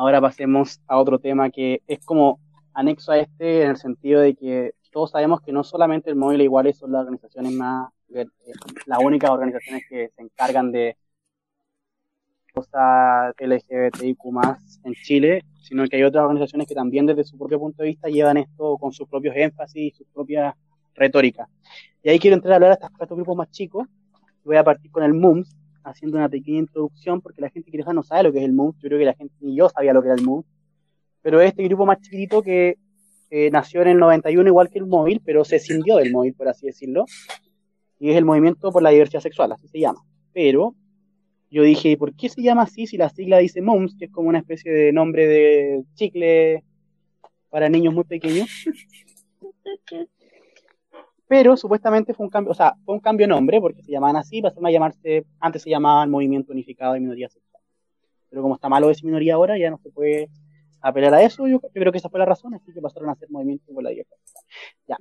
ahora pasemos a otro tema que es como anexo a este en el sentido de que todos sabemos que no solamente el móvil iguales son las organizaciones más, eh, las únicas organizaciones que se encargan de cosas LGBTIQ más en Chile, sino que hay otras organizaciones que también desde su propio punto de vista llevan esto con sus propios énfasis y sus propias retóricas. Y ahí quiero entrar a hablar a estos grupos más chicos. Voy a partir con el MUMS, haciendo una pequeña introducción, porque la gente quizás no sabe lo que es el MUMS. Yo creo que la gente, ni yo sabía lo que era el MUMS. Pero este grupo más chiquitito que nació en el 91 igual que el móvil, pero se cindió del móvil, por así decirlo. Y es el Movimiento por la Diversidad Sexual, así se llama. Pero yo dije, ¿por qué se llama así si la sigla dice MUMS, que es como una especie de nombre de chicle para niños muy pequeños? Pero supuestamente fue un cambio, o sea, fue un cambio de nombre, porque se llamaban así, pasaron a llamarse, antes se llamaban Movimiento Unificado de Minorías Sexuales. Pero como está malo decir minoría ahora, ya no se puede apelar a eso, yo, creo que esa fue la razón, así que pasaron a ser Movimiento por la Diversidad Ya.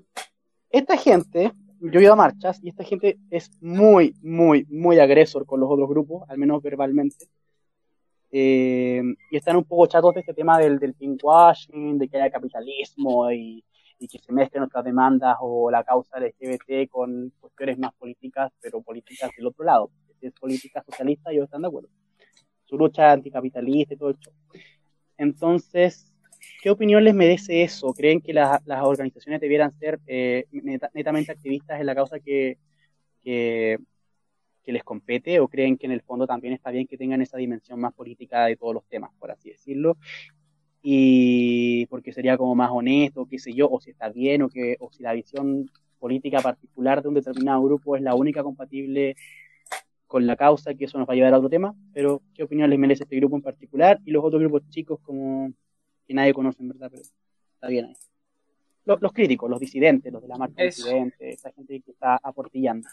Esta gente, yo he ido a marchas, y esta gente es muy, muy, muy agresor con los otros grupos, al menos verbalmente. Eh, y están un poco chatos de este tema del, del pinkwashing, de que haya capitalismo y y que se mezclen otras demandas o la causa LGBT con cuestiones más políticas, pero políticas del otro lado. Si es política socialista, ellos están de acuerdo. Su lucha anticapitalista y todo eso. Entonces, ¿qué opinión les merece eso? ¿Creen que las organizaciones debieran ser eh, netamente activistas en la causa que, que les compete o creen que en el fondo también está bien que tengan esa dimensión más política de todos los temas, por así decirlo? Y porque sería como más honesto, qué sé yo, o si está bien, o, que, o si la visión política particular de un determinado grupo es la única compatible con la causa, que eso nos va a llevar a otro tema, pero ¿qué opinión les merece este grupo en particular y los otros grupos chicos como que nadie conoce en verdad, pero está bien ahí. Los, los críticos, los disidentes, los de la marcha disidente, esa gente que está aportillando.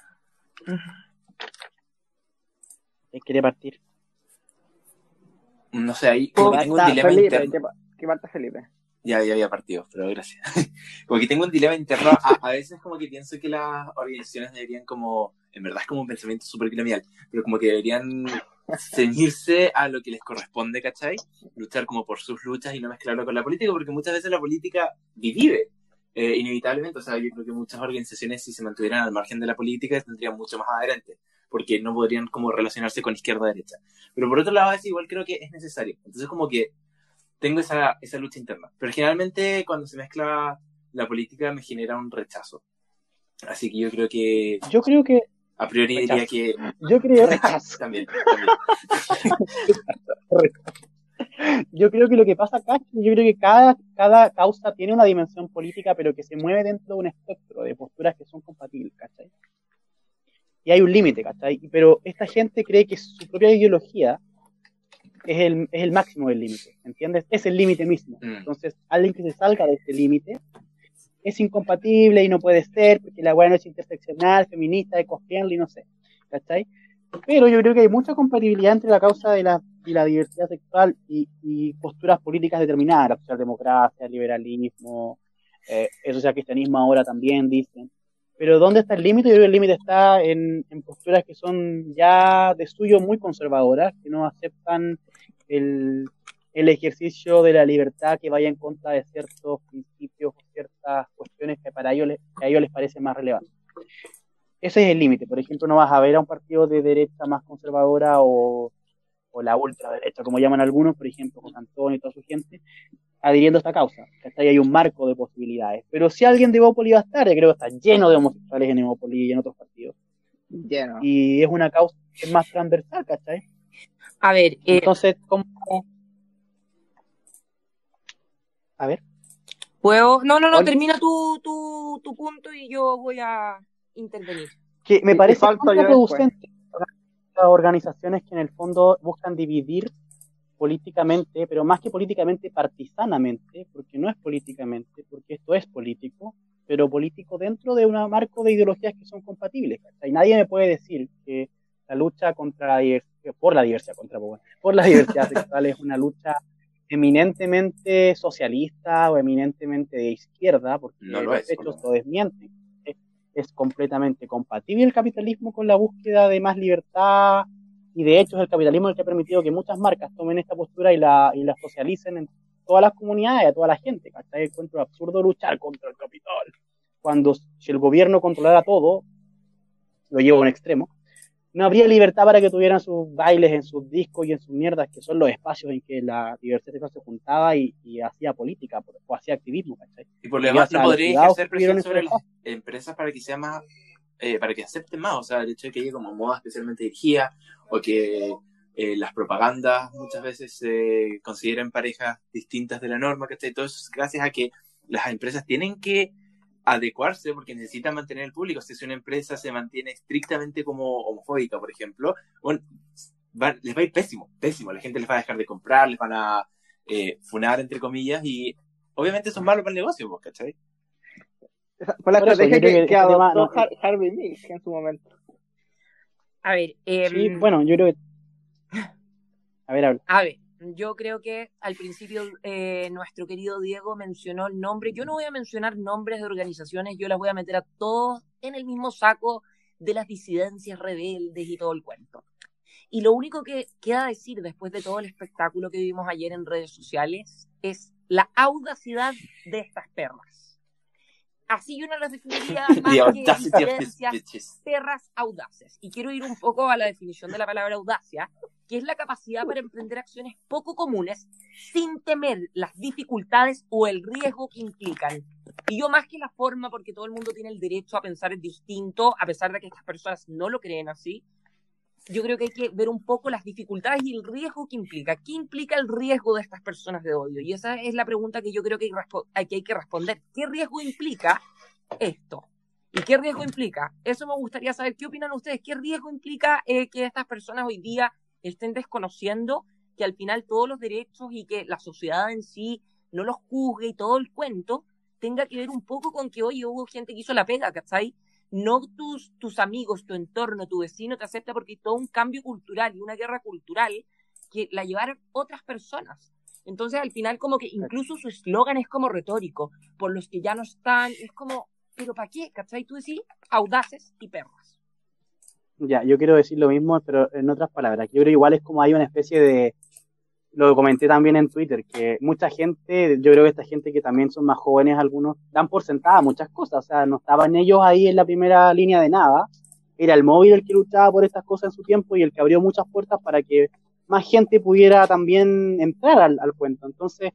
¿Quién quiere partir? No sé, ahí tengo un dilema interno. ¿Qué, parte Felipe? Ya, ya había partido, pero gracias. como que tengo un dilema interno. A, veces como que pienso que las organizaciones deberían como, en verdad es como un pensamiento súper colonial, pero como que deberían ceñirse a lo que les corresponde, ¿cachai? Luchar como por sus luchas y no mezclarlo con la política, porque muchas veces la política divide. Eh, inevitablemente, o sea, yo creo que muchas organizaciones si se mantuvieran al margen de la política tendrían mucho más adherentes porque no podrían como relacionarse con izquierda o derecha. Pero por otro lado, es igual creo que es necesario. Entonces como que tengo esa, esa lucha interna. Pero generalmente cuando se mezcla la política me genera un rechazo. Así que yo creo que... Yo creo que... A priori diría que... Yo creo... Rechazo también. yo creo que lo que pasa acá, yo creo que cada, cada causa tiene una dimensión política, pero que se mueve dentro de un espectro de posturas que son compatibles, ¿cachai? Y hay un límite, ¿cachai? Pero esta gente cree que su propia ideología es el, es el máximo del límite, ¿entiendes? Es el límite mismo. Mm. Entonces, alguien que se salga de este límite es incompatible y no puede ser, porque la weá no es interseccional, feminista, eco-friendly, no sé, ¿cachai? Pero yo creo que hay mucha compatibilidad entre la causa de la, y la diversidad sexual y, y posturas políticas determinadas, la socialdemocracia, el liberalismo, eh, el social cristianismo ahora también dicen. Pero ¿dónde está el límite? Yo creo que el límite está en, posturas que son ya de suyo muy conservadoras, que no aceptan el, ejercicio de la libertad que vaya en contra de ciertos principios o ciertas cuestiones que para ellos a ellos les parecen más relevantes. Ese es el límite. Por ejemplo, no vas a ver a un partido de derecha más conservadora o, o la ultraderecha, como llaman algunos, por ejemplo, con Antonio y toda su gente, adhiriendo a esta causa. Ahí hay un marco de posibilidades. Pero si alguien de Evópolis va a estar, creo que está lleno de homosexuales en Evópolis y en otros partidos. Lleno. Y es una causa que es más transversal, ¿cachai? A ver, eh, entonces, ¿cómo? A ver. ¿Puedo? No, no, no, termina tu, tu, tu punto y yo voy a intervenir. Que me parece contraproducente organizaciones que en el fondo buscan dividir políticamente, pero más que políticamente, partisanamente, porque no es políticamente, porque esto es político, pero político dentro de un marco de ideologías que son compatibles. Y nadie me puede decir que la lucha contra la diversidad, por la diversidad, contra, por la diversidad sexual es una lucha eminentemente socialista o eminentemente de izquierda, porque los hechos lo desmienten. Es, completamente compatible el capitalismo con la búsqueda de más libertad, y de hecho es el capitalismo el que ha permitido que muchas marcas tomen esta postura y la, y la socialicen en todas las comunidades, a toda la gente. ¿cachai? Encuentro absurdo luchar contra el capital. Cuando si el gobierno controlara todo, lo llevo a un extremo, no habría libertad para que tuvieran sus bailes en sus discos y en sus mierdas, que son los espacios en que la diversidad sexual se juntaba y, y hacía política o hacía activismo. ¿cachai? Y por lo demás, no podría ejercer presión sobre las empresas para que sea más, eh, para que acepten más. O sea, el hecho de que haya como moda especialmente dirigida o que eh, las propagandas muchas veces se consideren parejas distintas de la norma, ¿cachai? Todo eso es gracias a que las empresas tienen que adecuarse porque necesitan mantener el público. Si una empresa se mantiene estrictamente como homofóbica, por ejemplo, bueno, va- les va a ir pésimo, pésimo. La gente les va a dejar de comprar, les van a eh, funar, entre comillas, y obviamente eso es malo para el negocio, pues, ¿cachai? Fue la Por estrategia que, que adoptó no- Har- Harvey Milk en su momento. A ver, em, Sí, bueno, yo creo que... A ver, habla. A ver, yo creo que al principio eh, nuestro querido Diego mencionó el nombre. Yo no voy a mencionar nombres de organizaciones, yo las voy a meter a todos en el mismo saco de las disidencias rebeldes y todo el cuento. Y lo único que queda decir después de todo el espectáculo que vimos ayer en redes sociales es la audacidad de estas perras. Así yo no las definiría más que bitches. perras audaces. Y quiero ir un poco a la definición de la palabra audacia, que es la capacidad para emprender acciones poco comunes sin temer las dificultades o el riesgo que implican. Y yo más que la forma, porque todo el mundo tiene el derecho a pensar distinto, a pesar de que estas personas no lo creen así, yo creo que hay que ver un poco las dificultades y el riesgo que implica. ¿Qué implica el riesgo de estas personas de odio? Y esa es la pregunta que yo creo que hay, que hay que responder. ¿Qué riesgo implica esto? ¿Y qué riesgo implica? Eso me gustaría saber. ¿Qué opinan ustedes? ¿Qué riesgo implica eh, que estas personas hoy día estén desconociendo que al final todos los derechos y que la sociedad en sí no los juzgue y todo el cuento tenga que ver un poco con que, oye, hubo gente que hizo la pega, ¿cachai? No tus, tus amigos, tu entorno, tu vecino te acepta porque hay todo un cambio cultural y una guerra cultural que la llevaron otras personas. Entonces, al final, como que incluso su eslogan es como retórico, por los que ya no están, es como, ¿pero para qué? ¿Cachai? Tú decís, audaces y perras. Ya, yo quiero decir lo mismo, pero en otras palabras. Yo creo igual es como hay una especie de, lo comenté también en Twitter, que mucha gente, yo creo que esta gente que también son más jóvenes, algunos dan por sentada muchas cosas, o sea, no estaban ellos ahí en la primera línea de nada. Era el móvil el que luchaba por estas cosas en su tiempo y el que abrió muchas puertas para que más gente pudiera también entrar al, al cuento. Entonces,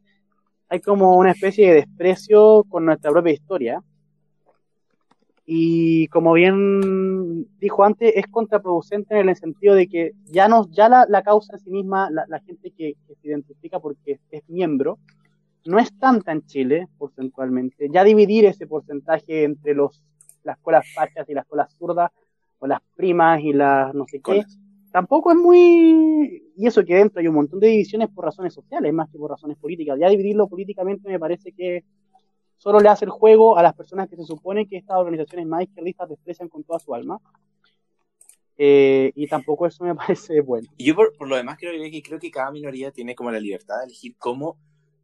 hay como una especie de desprecio con nuestra propia historia. Y como bien dijo antes, es contraproducente en el sentido de que ya no, ya la, la causa en sí misma, la, la gente que, que, se identifica porque es miembro, no es tanta en Chile, porcentualmente. Ya dividir ese porcentaje entre los, las escuelas fachas y las escuelas zurdas, o las primas y las no sé qué, Colas. tampoco es muy... Y eso que dentro hay un montón de divisiones por razones sociales, más que por razones políticas. Ya dividirlo políticamente me parece que solo le hace el juego a las personas que se supone que estas organizaciones más izquierdistas desprecian con toda su alma. Eh, y tampoco eso me parece bueno. Y yo por, lo demás creo que, creo que cada minoría tiene como la libertad de elegir cómo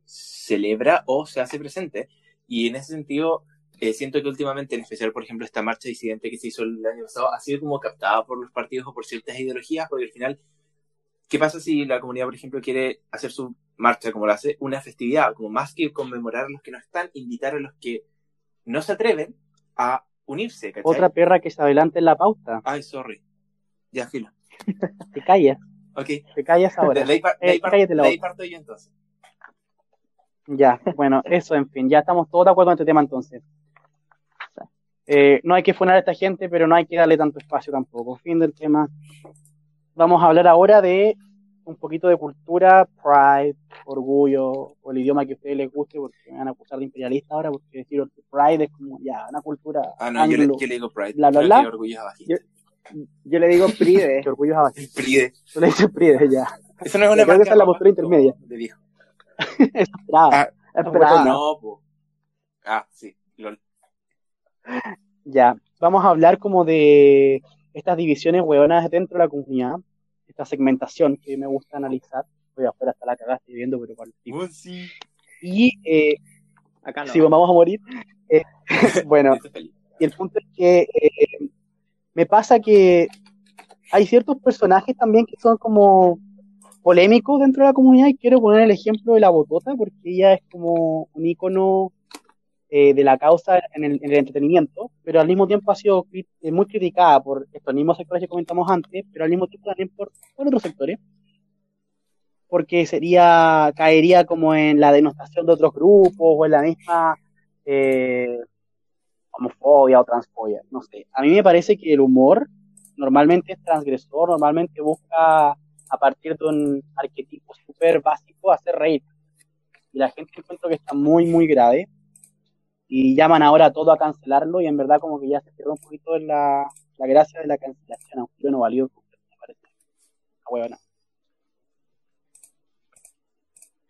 celebra o se hace presente. Y en ese sentido, eh, siento que últimamente, en especial, por ejemplo, esta marcha disidente que se hizo el año pasado, ha sido como captada por los partidos o por ciertas ideologías, porque al final, ¿qué pasa si la comunidad, por ejemplo, quiere hacer su marcha como lo hace, una festividad, como más que conmemorar a los que no están, invitar a los que no se atreven a unirse. ¿cachai? Otra perra que se adelante en la pauta. Ay, sorry. Ya, filo. Te callas. Ok. Te callas ahora. De, ahí, par, ahí parto yo entonces. Ya, bueno, eso, en fin, ya estamos todos de acuerdo en este tema entonces. Eh, no hay que funar a esta gente, pero no hay que darle tanto espacio tampoco. Fin del tema. Vamos a hablar ahora de un poquito de cultura, pride, orgullo, o el idioma que a ustedes les guste, porque me van a acusar de imperialista ahora, porque decir pride es como ya una cultura. Ah, no, yo le, yo le, digo pride. Bla, bla, bla. orgullo es yo, yo, le digo pride. que orgullo es abajito. Pride. Yo le digo pride, ya. Eso no es una Creo que esa es la postura intermedia. De viejo. es. Ah, es. No, po. Ah, sí. Lol. Ya, vamos a hablar como de estas divisiones hueonas dentro de la comunidad, esta segmentación que me gusta analizar. Voy afuera hasta la cagada, estoy viendo, pero igual. Oh, sí. Y, eh, Acá no. si vamos a morir. Eh, bueno, y el punto es que eh, me pasa que hay ciertos personajes también que son como polémicos dentro de la comunidad y quiero poner el ejemplo de la Botota porque ella es como un ícono eh, de la causa en el, en el entretenimiento, pero al mismo tiempo ha sido eh, muy criticada por estos mismos sectores que comentamos antes, pero al mismo tiempo también por, por otros sectores, porque sería, caería como en la denostación de otros grupos o en la misma eh, homofobia o transfobia, no sé. A mí me parece que el humor normalmente es transgresor, normalmente busca a partir de un arquetipo súper básico hacer reír. Y la gente encuentro que está muy, muy grave. Y llaman ahora a todo a cancelarlo y en verdad como que ya se pierde un poquito en la, la gracia de la cancelación, aunque yo no valió, me parece. Una huevona.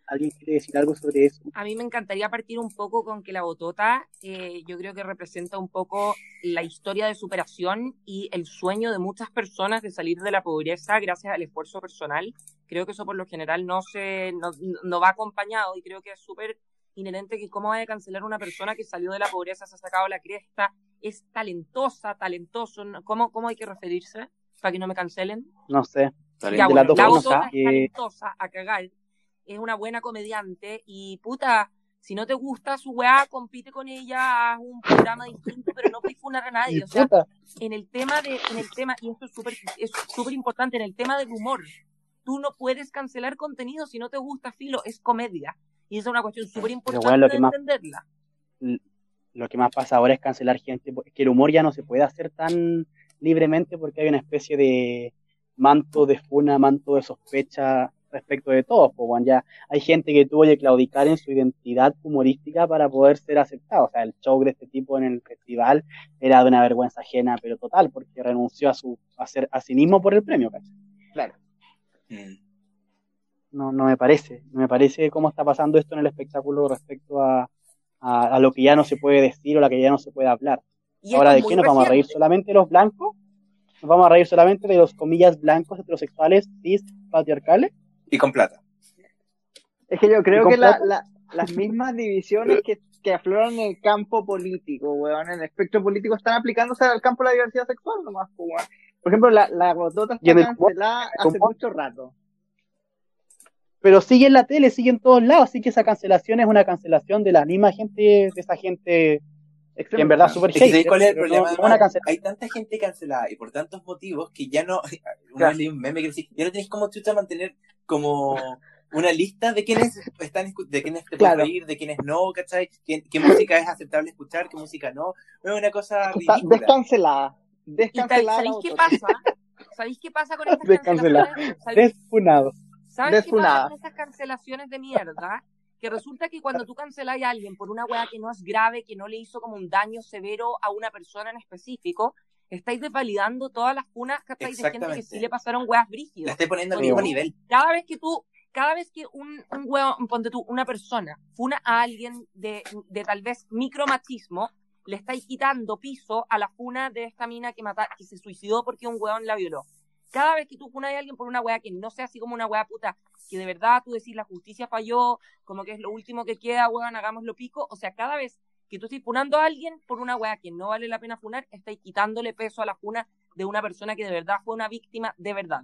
¿Alguien quiere decir algo sobre eso? A mí me encantaría partir un poco con que la botota, eh, yo creo que representa un poco la historia de superación y el sueño de muchas personas de salir de la pobreza gracias al esfuerzo personal. Creo que eso por lo general no se no, no va acompañado y creo que es súper inherente que cómo va a cancelar una persona que salió de la pobreza, se ha sacado la cresta, es talentosa, talentoso. ¿cómo, cómo hay que referirse para que no me cancelen? No sé. Ya, bueno, la es talentosa a cagar, es una buena comediante y puta, si no te gusta su weá, compite con ella, haz un programa distinto, pero no funar a nadie. O sea, en el tema de, en el tema, y esto es súper, es súper importante, en el tema del humor, tú no puedes cancelar contenido si no te gusta filo, es comedia. Y esa es una cuestión súper importante bueno, lo de que más- entenderla. lo que más pasa ahora es cancelar gente, es que el humor ya no se puede hacer tan libremente porque hay una especie de manto de funa, manto de sospecha respecto de todo. Pues, bueno, ya hay gente que tuvo que claudicar en su identidad humorística para poder ser aceptado. O sea, el show de este tipo en el festival era de una vergüenza ajena, pero total, porque renunció a su a ser a sí mismo por el premio, ¿cachai? Claro. Mm. No, no me parece. No me parece cómo está pasando esto en el espectáculo respecto a, a, a lo que ya no se puede decir o lo que ya no se puede hablar. Y Ahora, ¿de qué nos vamos a reír? ¿Solamente de los blancos? ¿Nos vamos a reír solamente de los comillas blancos heterosexuales cis patriarcales? Y con plata. Es que yo creo que la- la- las mismas divisiones que, que afloran en el campo político, weón, en el espectro político están aplicándose al campo de la diversidad sexual nomás, weón. Por ejemplo, la, la gotota está cancelada el hace mucho rato. Pero sigue en la tele, sigue en todos lados, así que esa cancelación es una cancelación de la misma gente, de esa gente que en verdad es súper Es que ¿sabes hater, cuál es el no- problema? no. Hay tanta gente cancelada y por tantos motivos que ya no. Una Claro. un meme que decía, ya no tenés como chucha mantener como una lista de quiénes están de quiénes te puedes Claro. reír, de quiénes no, ¿cachai? ¿Qué, qué música es aceptable escuchar, qué música no. Es una cosa ridícula. descancelada. ¿Y tal- Descancelada. la sabéis qué pasa? ¿Sabéis qué pasa con estas Descancelada. cancelaciones? ¿Sabéis Despunado. ¿Sabes qué pasa con estas cancelaciones de mierda? Que resulta que cuando tú cancelas a alguien por una weá que no es grave, que no le hizo como un daño severo a una persona en específico, estáis desvalidando todas las funas que estáis de gente que sí le pasaron weas La brígidas. estoy poniendo al mismo nivel. Cada vez que tú, cada vez que un, un weón, ponte tú, una persona funa a alguien de, de tal vez micromachismo, le estáis quitando piso a la funa de esta mina que mata, que se suicidó porque un weón la violó. Cada vez que tú funas a alguien por una weá que no sea así como una weá puta, que de verdad tú decís la justicia falló, como que es lo último que queda, weón, hagámoslo pico. O sea, cada vez que tú estés funando a alguien por una weá que no vale la pena funar, estáis quitándole peso a la funa de una persona que de verdad fue una víctima de verdad.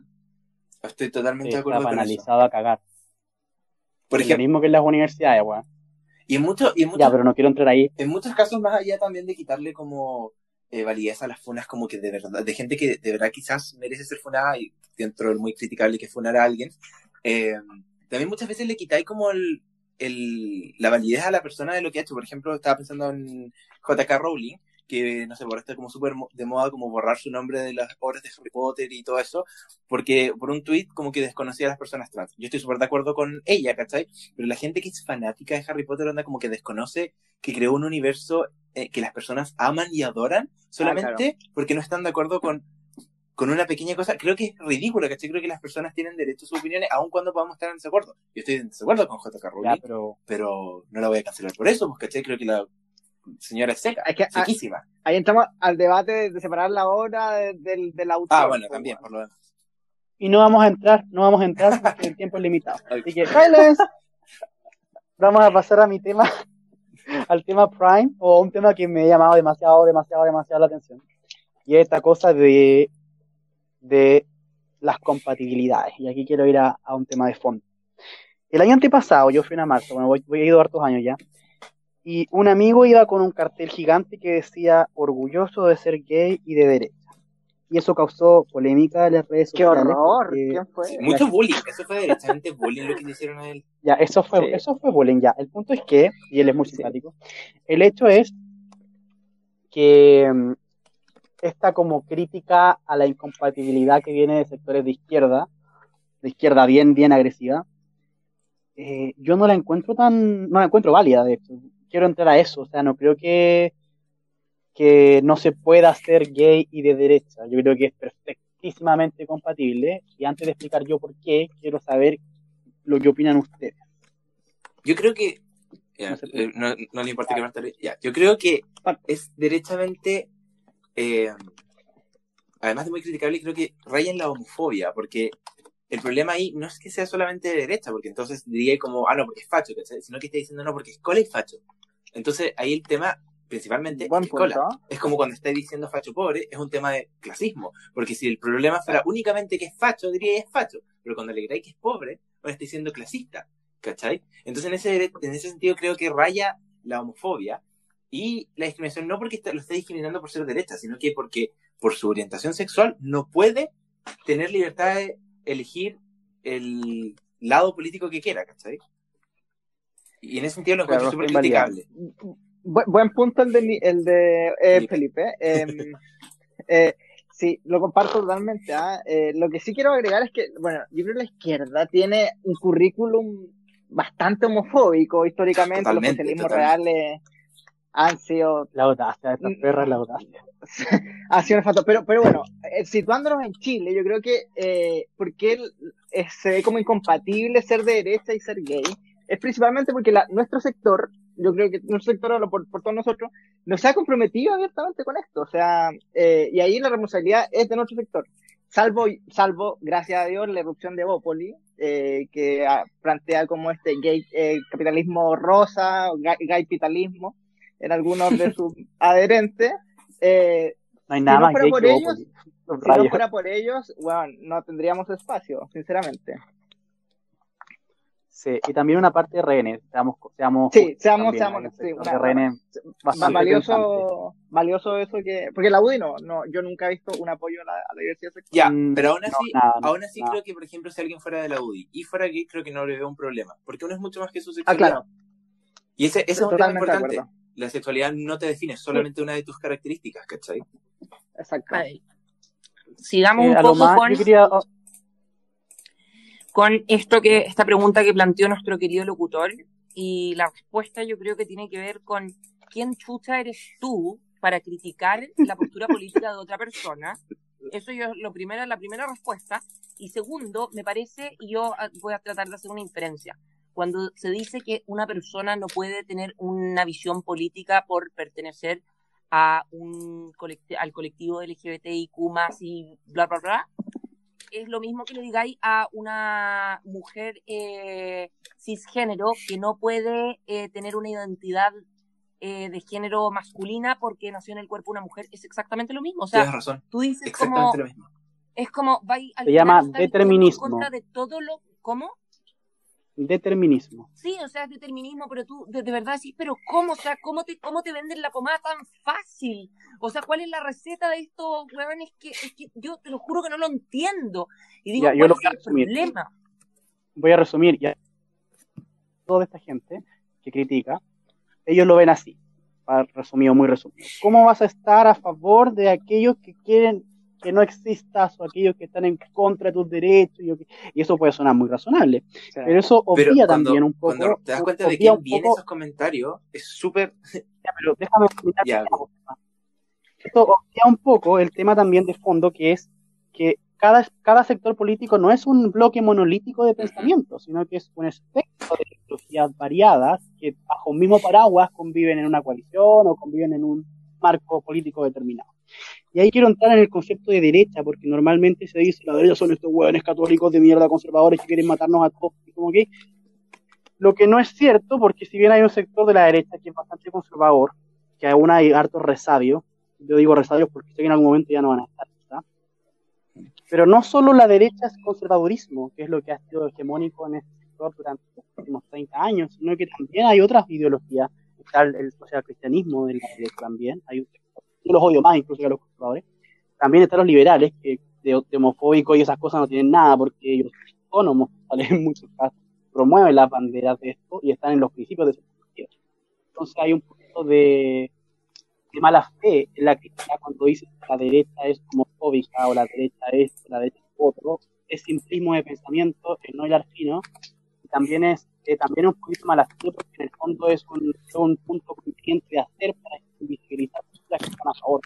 Estoy totalmente de Está acuerdo con eso. a cagar. Por Es lo ejemplo, mismo que en las universidades, weón. y en, mucho, y en, muchos, Ya, pero no quiero entrar ahí. en muchos casos, más allá también de quitarle como eh, validez a las funas, como que de verdad, de gente que de verdad quizás merece ser funada y dentro del muy criticable que funar a alguien, eh, también muchas veces le quitáis como el, la validez a la persona de lo que ha hecho. Por ejemplo, estaba pensando en JK Rowling, que no sé, por esto como súper de moda como borrar su nombre de las obras de Harry Potter y todo eso, porque por un tweet como que desconocía a las personas trans. Yo estoy súper de acuerdo con ella, ¿cachai? Pero la gente que es fanática de Harry Potter anda como que desconoce que creó un universo eh, que las personas aman y adoran solamente porque no están de acuerdo con, con una pequeña cosa. Creo que es ridículo, ¿cachai? Creo que las personas tienen derecho a sus opiniones aun cuando podamos estar en desacuerdo. Yo estoy en desacuerdo con JK Rowling, Ya, pero pero no la voy a cancelar por eso, pues, ¿cachai? Creo que la señora seca, Es que, ah, sequísima. Ahí entramos al debate de, separar la obra de- del, del autor. Ah, bueno, también, por lo demás. Y no vamos a entrar, no vamos a entrar porque el tiempo es limitado. Así que, silence. Vamos a pasar a mi tema, al tema Prime, o un tema que me ha llamado demasiado, demasiado, demasiado la atención. Y es esta cosa de de las compatibilidades. Y aquí quiero ir a, a un tema de fondo. El año antepasado, yo fui a marzo, bueno, voy, voy a ir hartos años ya, y un amigo iba con un cartel gigante que decía orgulloso de ser gay y de derecha. Y eso causó polémica en las redes ¡Qué sociales. horror! porque- ¿Quién fue? Sí, mucho bullying, eso fue directamente bullying lo que le hicieron a él. Ya, eso fue, Sí. eso fue bullying ya. El punto es que, y él es muy Sí. simpático, el hecho es que mm, esta como crítica a la incompatibilidad que viene de sectores de izquierda, de izquierda bien, bien agresiva, eh, yo no la encuentro tan, no la encuentro válida, de hecho. Quiero entrar a eso, o sea, no creo que, que no se pueda ser gay y de derecha. Yo creo que es perfectísimamente compatible. Y antes de explicar yo por qué, quiero saber lo que opinan ustedes. Yo creo que. ya, No eh, no, no le importa que le- Ya, yo creo que es derechamente. eh, además de muy criticable, creo que raya en la homofobia, porque el problema ahí no es que sea solamente de derecha, porque entonces diría como, ah, no, porque es facho, ¿cachai? sino que está diciendo no, porque es cola y facho. Entonces ahí el tema, principalmente, es cola. Es como cuando está diciendo facho pobre, es un tema de clasismo. Porque si el problema fuera únicamente que es facho, diría es facho. Pero cuando le digáis que es pobre, ahora está diciendo clasista. ¿Cachai? Entonces en ese, en ese sentido creo que raya la homofobia y la discriminación no porque está- lo esté discriminando por ser derecha, sino que porque por su orientación sexual no puede tener libertad de elegir el lado político que quiera, ¿cachai? Y en ese sentido lo encuentro Claro, súper criticable. Bu- buen punto el de, Ni- el de eh, Felipe. Em, eh, sí, lo comparto totalmente. ¿ah? Eh, lo que sí quiero agregar es que, bueno, yo creo que la izquierda tiene un currículum bastante homofóbico históricamente. Totalmente, los socialismos totalmente. reales han sido La audacia de esta Mm. perra es la audacia. ha sido nefasto. Pero, pero bueno, eh, situándonos en Chile, yo creo que eh, porque eh, se ve como incompatible ser de derecha y ser gay, es principalmente porque la- nuestro sector, yo creo que nuestro sector, por, por todos nosotros, no se ha comprometido abiertamente con esto. O sea, eh, y ahí la responsabilidad es de nuestro sector. Salvo, salvo, gracias a Dios, la erupción de Bópoli, eh, que ah, plantea como este gay eh, capitalismo rosa, o gay, gay capitalismo, en algunos de sus adherentes. Eh, No hay Si nada no más fuera por ellos, si no fuera por ellos, bueno, no tendríamos espacio, sinceramente. Sí, y también una parte de rehenes. Seamos, seamos Sí, seamos, también, seamos, sí, una- de rehenes valioso, valioso eso que, porque la UDI no, no, yo nunca he visto un apoyo a la, a la diversidad sexual. Ya, Mm, pero aún no, así, nada, no, aún así nada. creo que, por ejemplo, si alguien fuera de la UDI y fuera gay, creo que no le veo un problema. Porque uno es mucho más que su Ah, sexualidad. claro, Y ese, ese es un tema importante. La sexualidad no te define solamente una de tus características, ¿cachai? Exacto. Ay. Sigamos Eh, un poco más, con, yo quería, oh, con esto que, esta pregunta que planteó nuestro querido locutor. Y la respuesta yo creo que tiene que ver con quién chucha eres tú para criticar la postura política de otra persona. Eso yo, lo primero, la primera respuesta. Y segundo, me parece, y yo ah, voy a tratar de hacer una inferencia. Cuando se dice que una persona no puede tener una visión política por pertenecer a un colect- al colectivo LGBTIQ y bla, bla, bla, es lo mismo que le digáis a una mujer eh, cisgénero que no puede eh, tener una identidad eh, de género masculina porque nació en el cuerpo de una mujer. Es exactamente lo mismo. O sea, Tienes razón. tú dices como, Exactamente lo mismo. es como, vais al Se llama determinismo. En contra de todo lo, ¿cómo? Determinismo. Sí, o sea, es determinismo, pero tú de, de verdad sí, pero ¿cómo? O sea, ¿cómo te, ¿cómo te venden la pomada tan fácil? O sea, ¿cuál es la receta de estos huevones que, es que yo te lo juro que no lo entiendo? Y digo, Ya, yo ¿cuál lo es el problema? Voy a resumir. Ya. Toda esta gente que critica, ellos lo ven así. Para- Resumido, muy resumido. ¿Cómo vas a estar a favor de aquellos que quieren que no existas o aquellos que están en contra de tus derechos? Y, y eso puede sonar muy razonable. Pero eso Pero obvia cuando, también un poco. cuando te das cuenta de obvia quién un vienen poco- esos comentarios, es súper... Ya, pero déjame Ya, cosa. Esto obvia un poco el tema también de fondo, que es que cada, cada sector político no es un bloque monolítico de pensamiento, sino que es un espectro de ideologías variadas que bajo un mismo paraguas conviven en una coalición o conviven en un marco político determinado. Y ahí quiero entrar en el concepto de derecha, porque normalmente se dice la derecha son estos hueones católicos de mierda conservadores que quieren matarnos a todos, como que lo que no es cierto, porque si bien hay un sector de la derecha que es bastante conservador, que aún hay hartos resabios, yo digo resabios porque sé que en algún momento ya no van a estar, ¿verdad? Pero no solo la derecha es conservadurismo, que es lo que ha sido hegemónico en este sector durante los últimos 30 años, sino que también hay otras ideologías. Está el, el cristianismo de la derecha también. Hay un sector, yo los odio más incluso que a los conservadores. También están los liberales, que de, de homofóbico y esas cosas no tienen nada, porque ellos son autónomos, en muchos casos, promueven las banderas de esto y están en los principios de su partido. Entonces hay un punto de, de mala fe en la crítica cuando dice que la derecha es homofóbica o la derecha es la derecha es otro, es simplismo de pensamiento, el no hilar fino, y también es eh, también un poquito mala fe porque en el fondo es un, un punto conveniente de hacer para visibilizar las que están a favor.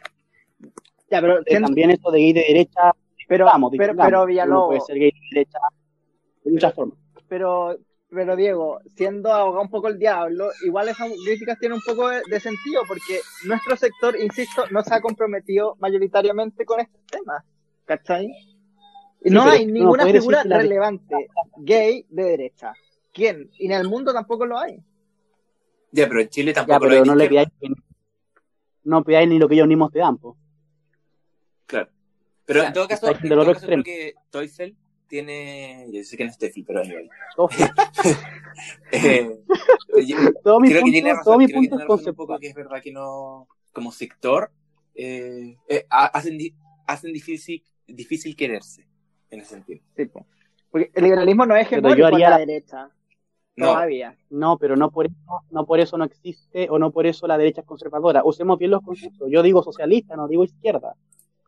Ya, pero Eh, también esto de gay de derecha, Pero, vamos, pero, pero uno Villalobos, puede ser gay de derecha de muchas formas. pero, pero Diego, siendo abogado un poco el diablo, igual esas críticas tienen un poco de, de sentido, porque nuestro sector, insisto, no se ha comprometido mayoritariamente con estos temas, ¿cachai? Y no hay ninguna figura la- relevante gay de derecha. ¿Quién? Y en el mundo tampoco lo hay. Ya, pero en Chile Ya, tampoco lo pero hay no le no pidáis ni lo que ellos mismos te dan, po. Claro. Pero en todo caso, en todo caso creo extremo. que Toysel tiene. Yo sé que no es Tefi, pero anyway. Todo, Eh, yo- todo mi creo que punto, tiene todo razón, mi creo que punto tiene es razón un poco que es verdad que no, como sector, eh, eh, ha- hacen, di- hacen difícil, difícil quererse, en ese sentido. Sí, po. Porque el liberalismo no es Pero hegemónico yo en haría la la- derecha. No, Todavía. No, pero no por eso, no por eso no existe o no por eso la derecha es conservadora. Usemos bien los conceptos. Yo digo socialista, no digo izquierda,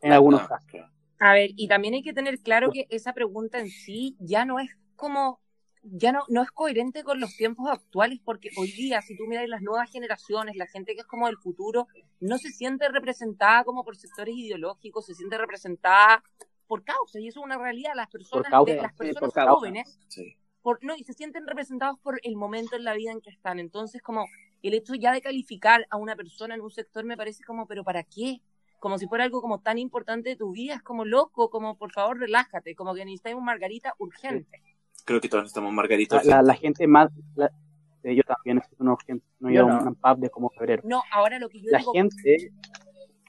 en algunos no, casos. A ver, y también hay que tener claro que esa pregunta en sí ya no es como, ya no, no es coherente con los tiempos actuales, porque hoy día, si tú miras las nuevas generaciones, la gente que es como del futuro, no se siente representada como por sectores ideológicos, se siente representada por causa, y eso es una realidad. Las personas, causa, de- las sí, personas jóvenes Sí. Por, no, y se sienten representados por el momento en la vida en que están. Entonces, como el hecho ya de calificar a una persona en un sector me parece como, pero ¿para qué? Como si fuera algo como tan importante de tu vida, es como loco, como por favor relájate, como que necesitas un margarita urgente. Creo que todos necesitamos Margarita. La, la- la gente más, la- eh, yo también necesito una urgencia, no he ido a un pub de como febrero. No, ahora lo que yo La digo, gente,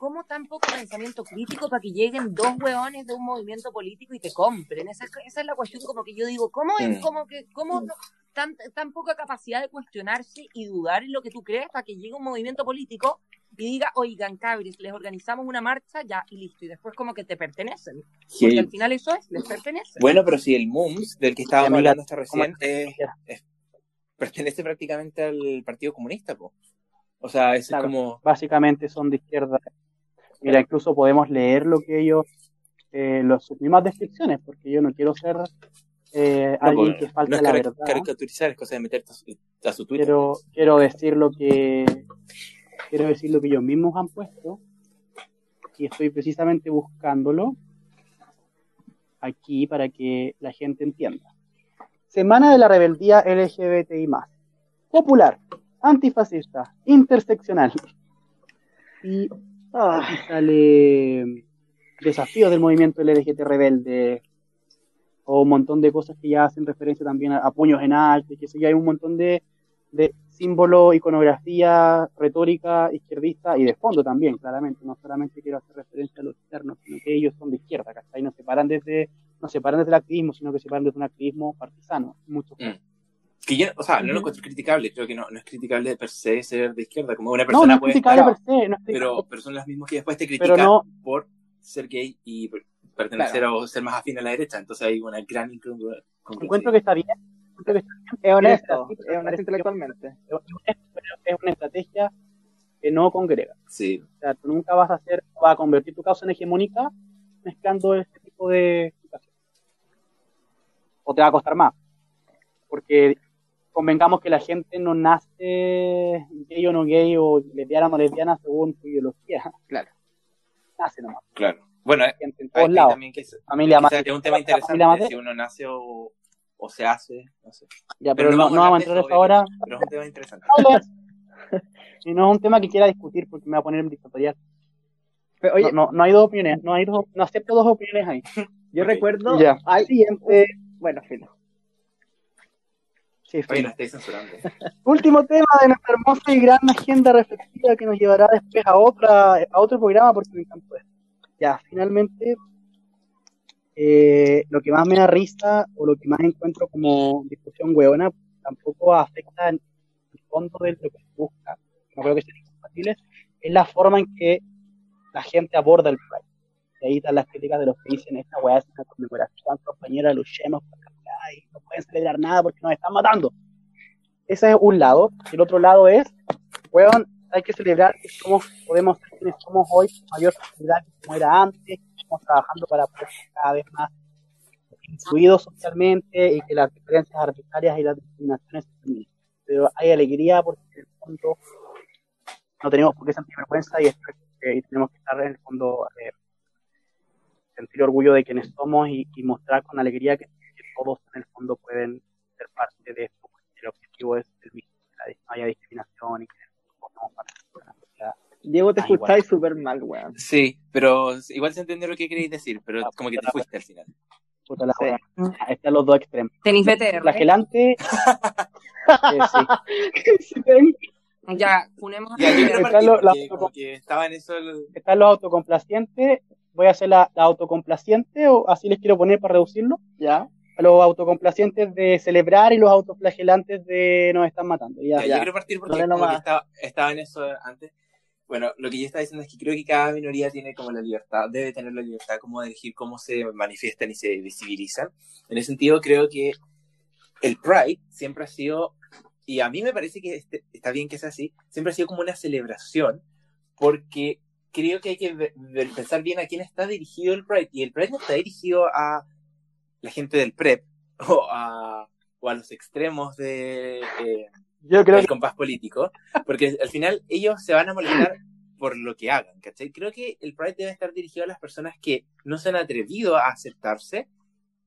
¿cómo tan poco pensamiento crítico para que lleguen dos hueones de un movimiento político y te compren? Esa, es- esa es la cuestión como que yo digo, ¿cómo es? Mm. Como que, ¿cómo no- tan, tan poca capacidad de cuestionarse y dudar en lo que tú crees para que llegue un movimiento político y diga, oigan, cabres, les organizamos una marcha, ya, y listo, y después como que te pertenecen. Porque al final eso es, les pertenece. Bueno, pero si el MUMS, del que estábamos hablando hasta recién, ¿cómo- eh, es- pertenece prácticamente al Partido Comunista, po. O sea, Claro. es como... básicamente son de izquierda. Mira, incluso podemos leer lo que ellos, eh, los, sus mismas descripciones, porque yo no quiero ser eh, No, alguien po, que falte no la verdad. caricaturizar, es cosa de meterte a su, a su Twitter. quiero, quiero decir lo que quiero decir lo que ellos mismos han puesto y estoy precisamente buscándolo aquí para que la gente entienda. Semana de la rebeldía LGBTI popular, antifascista, interseccional y Ah, aquí sale desafíos del movimiento LGBT rebelde o un montón de cosas que ya hacen referencia también a, a puños en alto, y que sé yo, hay un montón de, de símbolo, iconografía, retórica izquierdista y de fondo también, claramente. No solamente quiero hacer referencia a los externos, sino que ellos son de izquierda, ¿cachai? No se paran desde, no se paran desde el activismo, sino que se paran desde un activismo partisano, en muchos Mm. Que yo, o sea, no lo encuentro criticable, creo que no, no es criticable per se ser de izquierda, como una No, persona no es puede criticable estar, per se, no es pero, criticable, pero son las mismas que después te critican no, por ser gay y per- pertenecer o ser más afín a la derecha, entonces hay una gran incongru- congruencia. encuentro que está bien, encuentro que está es honesto, es honesto intelectualmente. pero es una estrategia que no congrega. Sí, O sea, tú nunca vas a hacer, vas a convertir tu causa en hegemónica mezclando este tipo de situaciones. O te va a costar más. Porque convengamos que la gente no nace gay o no gay o lesbiana o no lesbiana según su ideología. Claro. Nace nomás. claro. Bueno, eh, en todos lados. también que es, Familia quizás más. es un tema interesante si uno nace o, o se hace, no sé. Ya, pero, no, vamos no vamos a entrar eso, ahora. Pero es un tema interesante. Y no es un tema que quiera discutir porque me va a poner en dictatorial. Pero, oye, no, no, no hay dos opiniones, no hay dos, no acepto dos opiniones ahí. yo recuerdo, Ya. hay, Siguiente. bueno, filo. Sí, Oye, censurando. Último tema de nuestra hermosa y gran agenda reflexiva que nos llevará después a otra a otro programa porque me encantó esto. Ya, finalmente, eh, lo que más me da risa o lo que más encuentro como discusión hueona tampoco afecta en el fondo de lo que se busca. No creo que sean incompatibles. Es la forma en que la gente aborda el Pride. Están las críticas de los que dicen esta weá es una conmemoración, compañera, luchemos por weá y no pueden celebrar nada porque nos están matando. Ese es un lado. El otro lado es, weón, hay que celebrar que somos, podemos ser quienes somos hoy mayor facilidad que como era antes, estamos trabajando para poder cada vez más incluidos socialmente y que las diferencias arbitrarias y las discriminaciones se terminen. Pero hay alegría porque en el fondo no tenemos por qué sentir vergüenza y, esto- eh, y tenemos que estar en el fondo eh, sentir orgullo de quienes somos y, y mostrar con alegría que, que todos en el fondo pueden ser parte de esto, porque el objetivo es el mismo, que la- no haya discriminación y que una sociedad. Diego, te Ah, escucháis súper mal, weón. Sí, pero igual se entendió lo que queréis decir, pero como que te fuiste al final. Puta la Sí. Ah, Están los dos extremos. Tenis BTR. Flagelante. sí. Sí, Ya, funemos a Ya, yo como que estaba en eso el- Están los autocomplacientes. Voy a hacer la, la autocomplaciente, o así les quiero poner para reducirlo. ¿Ya? A los autocomplacientes de celebrar y los autoflagelantes de nos están matando. Ya, Ya, ya. Yo quiero partir porque nomás. estaba, estaba en eso antes. Bueno, lo que yo estaba diciendo es que creo que cada minoría tiene como la libertad, debe tener la libertad como de elegir cómo se manifiestan y se visibilizan. En ese sentido, creo que el Pride siempre ha sido, y a mí me parece que este- está bien que sea así, siempre ha sido como una celebración, porque creo que hay que ver- pensar bien a quién está dirigido el Pride. Y el Pride no está dirigido a la gente del PrEP o a, o a los extremos de... eh, Yo creo el que compás político, porque al final ellos se van a molestar por lo que hagan, ¿cachai? Creo que el Pride debe estar dirigido a las personas que no se han atrevido a aceptarse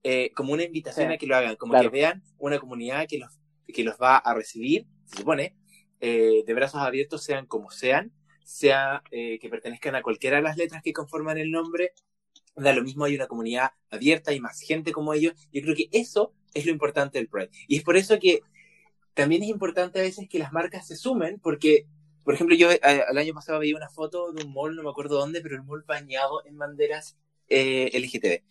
eh, como una invitación Sí, a que lo hagan, como claro. que vean una comunidad que los, que los va a recibir, se supone, eh, de brazos abiertos, sean como sean, sea eh, que pertenezcan a cualquiera de las letras que conforman el nombre, da lo mismo, hay una comunidad abierta, hay más gente como ellos, yo creo que eso es lo importante del Pride. Y es por eso que también es importante a veces que las marcas se sumen, porque, por ejemplo, yo eh, el año pasado veía una foto de un mall, no me acuerdo dónde, pero el mall bañado en banderas eh, LGTB.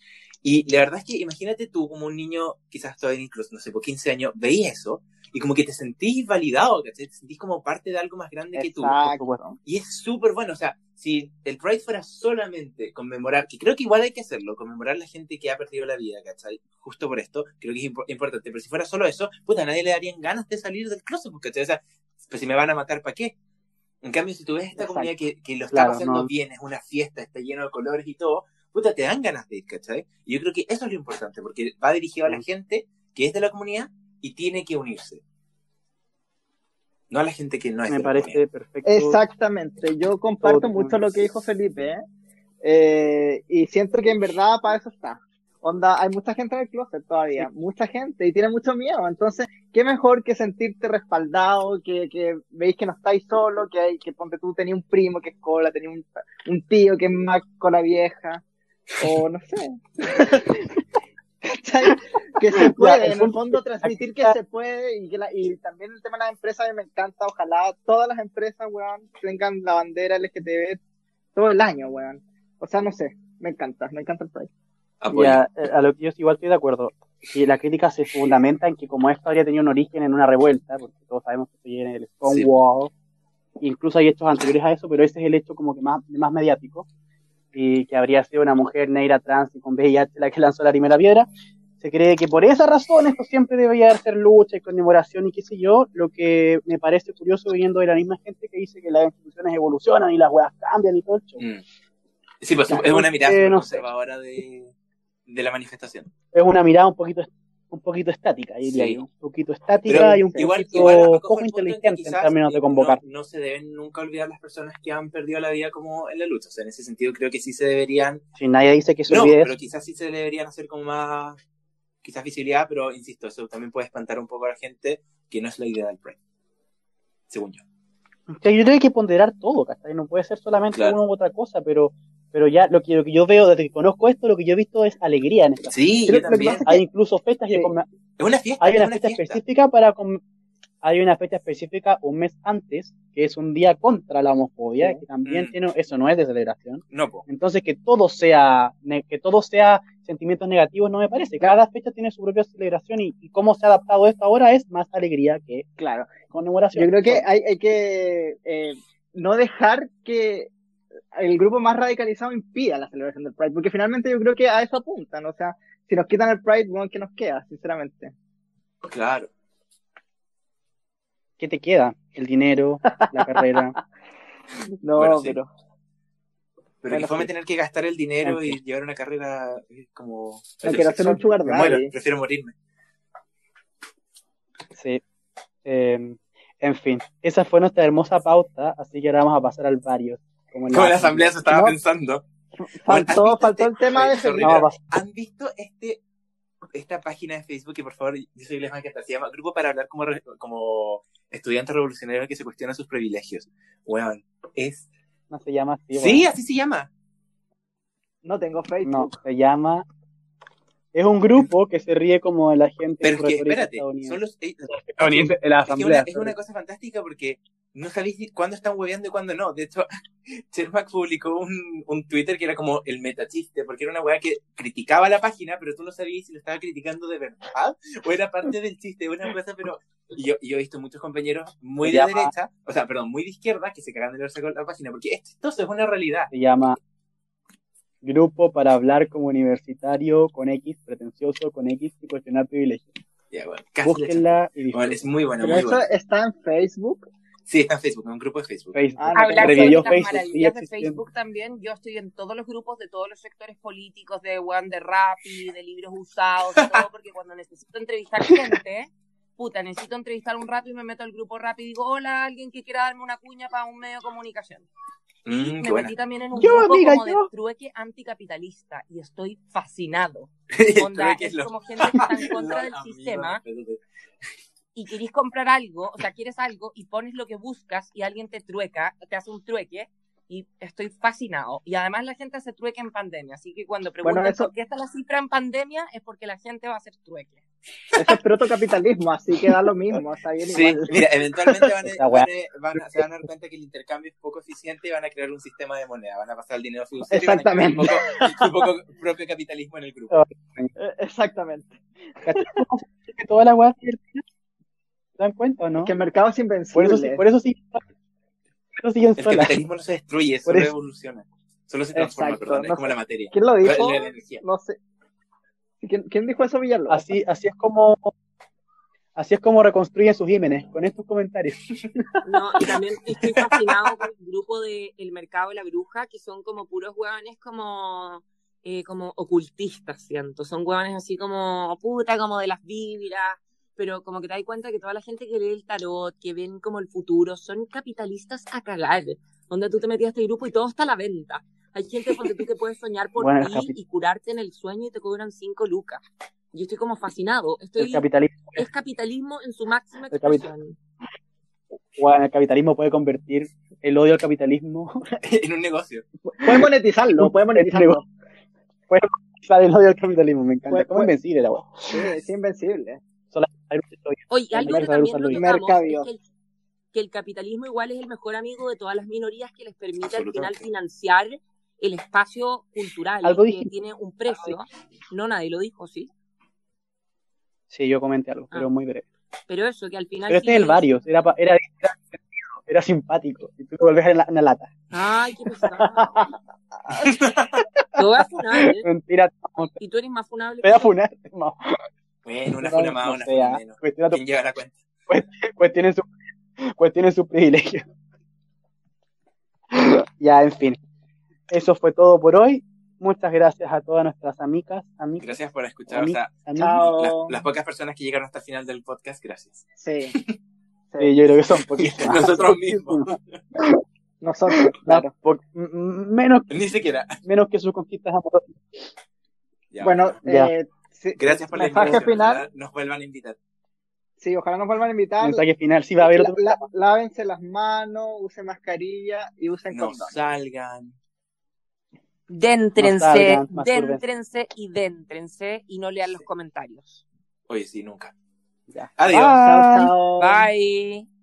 Y la verdad es que imagínate tú como un niño, quizás todavía incluso, no sé, por 15 años, veías eso y como que te sentís validado, ¿cachai? Te sentís como parte de algo más grande que tú. Exacto. Y es súper bueno, o sea, si el Pride fuera solamente conmemorar, que creo que igual hay que hacerlo, conmemorar la gente que ha perdido la vida, ¿cachai? Justo por esto, creo que es impo- importante, pero si fuera solo eso, puta, a nadie le darían ganas de salir del closet, porque, ¿cachai? O sea, pues si me van a matar, ¿para qué? En cambio, si tú ves esta Exacto. comunidad que, que lo está Claro, pasando no. bien, es una fiesta, está lleno de colores y todo, puta, te dan ganas de ir, ¿cachai? Y yo creo que eso es lo importante, porque va dirigido a la Sí. gente que es de la comunidad y tiene que unirse. No a la gente que no es me de la comunidad. parece perfecto. Exactamente, yo comparto Todo- mucho lo que dijo Felipe, ¿eh? Eh, y siento que en verdad para eso está. Onda, hay mucha gente en el closet todavía, mucha gente, y tiene mucho miedo. Entonces, qué mejor que sentirte respaldado, que, que veis que no estáis solo, que hay, que ponte tú tenías un primo que es cola, tenías un, un tío que es más cola vieja, o no sé. Que se puede, el en el fondo transmitir que se puede y que la, y también el tema de las empresas a mí me encanta, ojalá todas las empresas, weón, tengan la bandera LGTB todo el año, weón. O sea, no sé, me encanta, me encanta el Pride. Apoyo. Ya, eh, a lo que yo igual estoy de acuerdo. Y la crítica se fundamenta en que como esto habría tenido un origen en una revuelta, porque todos sabemos que esto viene del Stonewall, incluso hay hechos anteriores a eso, pero ese es el hecho como que más, más mediático, y que habría sido una mujer negra trans y con VIH la que lanzó la primera piedra. Se cree que por esa razón esto siempre debería ser lucha y conmemoración y qué sé yo, lo que me parece curioso viniendo de la misma gente que dice que las instituciones evolucionan y las weas cambian y todo el show. Mm. Sí, pues es una mirada eh, no sé. conservadora de, de la manifestación. es una mirada un poquito un poquito estática, diría Sí. yo. Un poquito estática Pero y un igual, poquito igual poco inteligente en términos de convocar. No, no se deben nunca olvidar las personas que han perdido la vida como en la lucha. O sea, en ese sentido creo que sí se deberían... Si nadie dice que se No, olvide pero eso. quizás sí se deberían hacer como más... Quizás visibilidad, pero insisto, eso también puede espantar un poco a la gente, que no es la idea del Pride. Según yo. O sea, yo creo que hay que ponderar todo, ¿cachai? No puede ser solamente Claro. una u otra cosa, pero, pero ya lo que, lo que yo veo desde que conozco esto, lo que yo he visto es alegría en esta. Sí, yo también. Hay incluso fechas Sí. que conme- Es una fiesta. hay una fiesta. específica para hay una fecha específica un mes antes, que es un día contra la homofobia, Sí. que también Mm. tiene, eso no es de celebración. No, po. Entonces que todo sea, ne- que todo sea sentimientos negativos no me parece. Cada fecha tiene su propia celebración y, y cómo se ha adaptado esto ahora es más alegría que Claro. conmemoración. Yo creo que hay, hay que eh, no dejar que el grupo más radicalizado impida la celebración del Pride, porque finalmente yo creo que a eso apuntan. O sea, si nos quitan el Pride, bueno, ¿qué nos queda, sinceramente? Claro. ¿Qué te queda? El dinero, la carrera. No, Bueno, sí. pero. Pero Bueno, que fome sí. tener que gastar el dinero y llevar una carrera eh, como. No quiero hacer un sugar muero, prefiero morirme. Sí. Eh, en fin, esa fue nuestra hermosa pauta, así que ahora vamos a pasar al varios. Como, Como la asamblea se estaba No. pensando. Faltó, Bueno, faltó el tema de sorry. No, ¿Han visto este esta página de Facebook que por favor, yo soy Lesma que se llama Grupo para hablar como, como estudiante revolucionario que se cuestiona sus privilegios? Weón, es... No se llama así. Sí, bueno. así se llama. No tengo Facebook. No, se llama. Es un grupo que se ríe como de la gente. Pero es que, espérate, son los... eh, Estadounidense, en la Es que asamblea. una, es una cosa fantástica porque no sabéis cuándo están hueveando y cuándo no. De hecho, Chermack publicó un, un Twitter que era como el metachiste, porque era una weá que criticaba la página, pero tú no sabías si lo estaba criticando de verdad o era parte del chiste. Una cosa, pero. Y yo, yo he visto muchos compañeros muy de Ya. derecha, o sea, perdón, muy de izquierda, que se cagan de la risa con la página, porque es chistoso, es una realidad. Se llama Grupo para hablar como universitario con X, pretencioso con X y cuestionar privilegios. Ya, bueno, Búsquenla y. Bueno, es muy bueno, Pero muy eso bueno. está en Facebook. Sí, está en Facebook, en un grupo de Facebook. Facebook. Ah, Hablar sobre Facebook, las sigue maravillas de. Facebook también. Yo estoy en todos los grupos de todos los sectores políticos, de One, de Rappi, de libros usados, todo, porque cuando necesito entrevistar gente, puta, necesito entrevistar un Rappi, me meto al grupo Rappi y digo, hola, alguien que quiera darme una cuña para un medio de comunicación. Y Mm, me metí también en un Yo, grupo amiga, como yo. de trueque anticapitalista y estoy fascinado. Onda, es lo- como gente que está en contra del Amigo, sistema y querés comprar algo, o sea, quieres algo y pones lo que buscas y alguien te trueca, te hace un trueque y estoy fascinado. Y además la gente hace trueque en pandemia, así que cuando preguntan eso- por qué está la cifra en pandemia es porque la gente va a hacer trueque. Eso es protocapitalismo, así que da lo mismo. Está bien Sí, igual. mira, eventualmente van a, van a- van a- se van a dar cuenta que el intercambio es poco eficiente y van a crear un sistema de moneda. Van a pasar el dinero fiduciario y van a crear un poco, un poco propio capitalismo en el grupo. Eh, Exactamente. Que toda la weá es divertida? ¿Se dan cuenta o no? Que el mercado es Por invencible. eso, sí- por eso sí. Por eso siguen El solas. capitalismo no se destruye, Por solo eso. evoluciona. Solo se transforma, Exacto, perdón, es no como sé. la materia. ¿Quién lo dijo? La-. No sé. ¿Quién, quién dijo eso, Villalobos? Así, así es como así es como reconstruyen sus Jiménez, con estos comentarios. No, y también estoy fascinado con el grupo de El Mercado de la Bruja, que son como puros hueones como, eh, como ocultistas, siento. Son hueones así como puta, como de las vibras, pero como que te das cuenta que toda la gente que lee el tarot, que ven como el futuro, son capitalistas a cagar. Donde tú te metías a este grupo y todo está a la venta. Hay gente donde tú que puedes soñar por Bueno, el ti y curarte en el sueño y te cobran cinco lucas. Yo estoy como fascinado. El Estoy, capitalismo, es capitalismo en su máxima El expresión. bueno, el capitalismo puede convertir el odio al capitalismo en un negocio. Puede monetizarlo, puede monetizarlo. sale el odio al capitalismo, me encanta. Puede- Como puede- invencible la weá. Sí, es invencible. Oye, algo que también usarlo no bien. tocamos Mercadeo. es que el, que el capitalismo igual es el mejor amigo de todas las minorías que les permite al final financiar el espacio cultural Algo que dije. tiene un precio. No, nadie lo dijo, sí. Sí, yo comenté algo, pero Ah. muy breve. Pero eso, que al final... Pero este es el varios, era, era, era, era simpático. Y tú te volvés en la, en la lata. Ay, qué pesado. Te voy a funar, ¿eh? Mentira, no, Y tú eres más funable. te voy a funar. No, Bueno, una funa más, una funa menos. cuestiona tu- ¿Quién lleva la cuenta? pues tienen su, pues tienen su privilegio. ya, en fin. Eso fue todo por hoy. Muchas gracias a todas nuestras amigas, amigas, Gracias por escuchar. O sea, las, las pocas personas que llegaron hasta el final del podcast, gracias. Sí. Sí, yo creo que son poquísimas. Nosotros mismos. Nosotros, claro. Menos, Ni siquiera. menos que sus conquistas amorosas. Ya, Bueno, Ya. eh, sí, Gracias por la mensaje invitación. final. Nos vuelvan a invitar. Sí, ojalá nos vuelvan a invitar. Mensaje final. Sí, va a haber La- otro. la- lávense las manos, usen mascarilla y usen No condón. salgan. Déntrense, No salgan, déntrense y déntrense y no lean los comentarios. Oye, sí, nunca. Ya. Adiós. Chao, Bye. chao. Bye.